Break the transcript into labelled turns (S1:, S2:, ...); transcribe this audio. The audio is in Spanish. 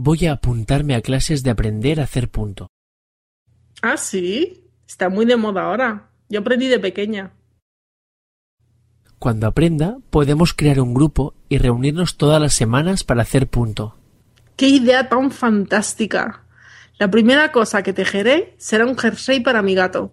S1: Voy a apuntarme a clases de aprender a hacer punto.
S2: Ah, sí. Está muy de moda ahora. Yo aprendí de pequeña.
S1: Cuando aprenda, podemos crear un grupo y reunirnos todas las semanas para hacer punto.
S2: ¡Qué idea tan fantástica! La primera cosa que tejeré será un jersey para mi gato.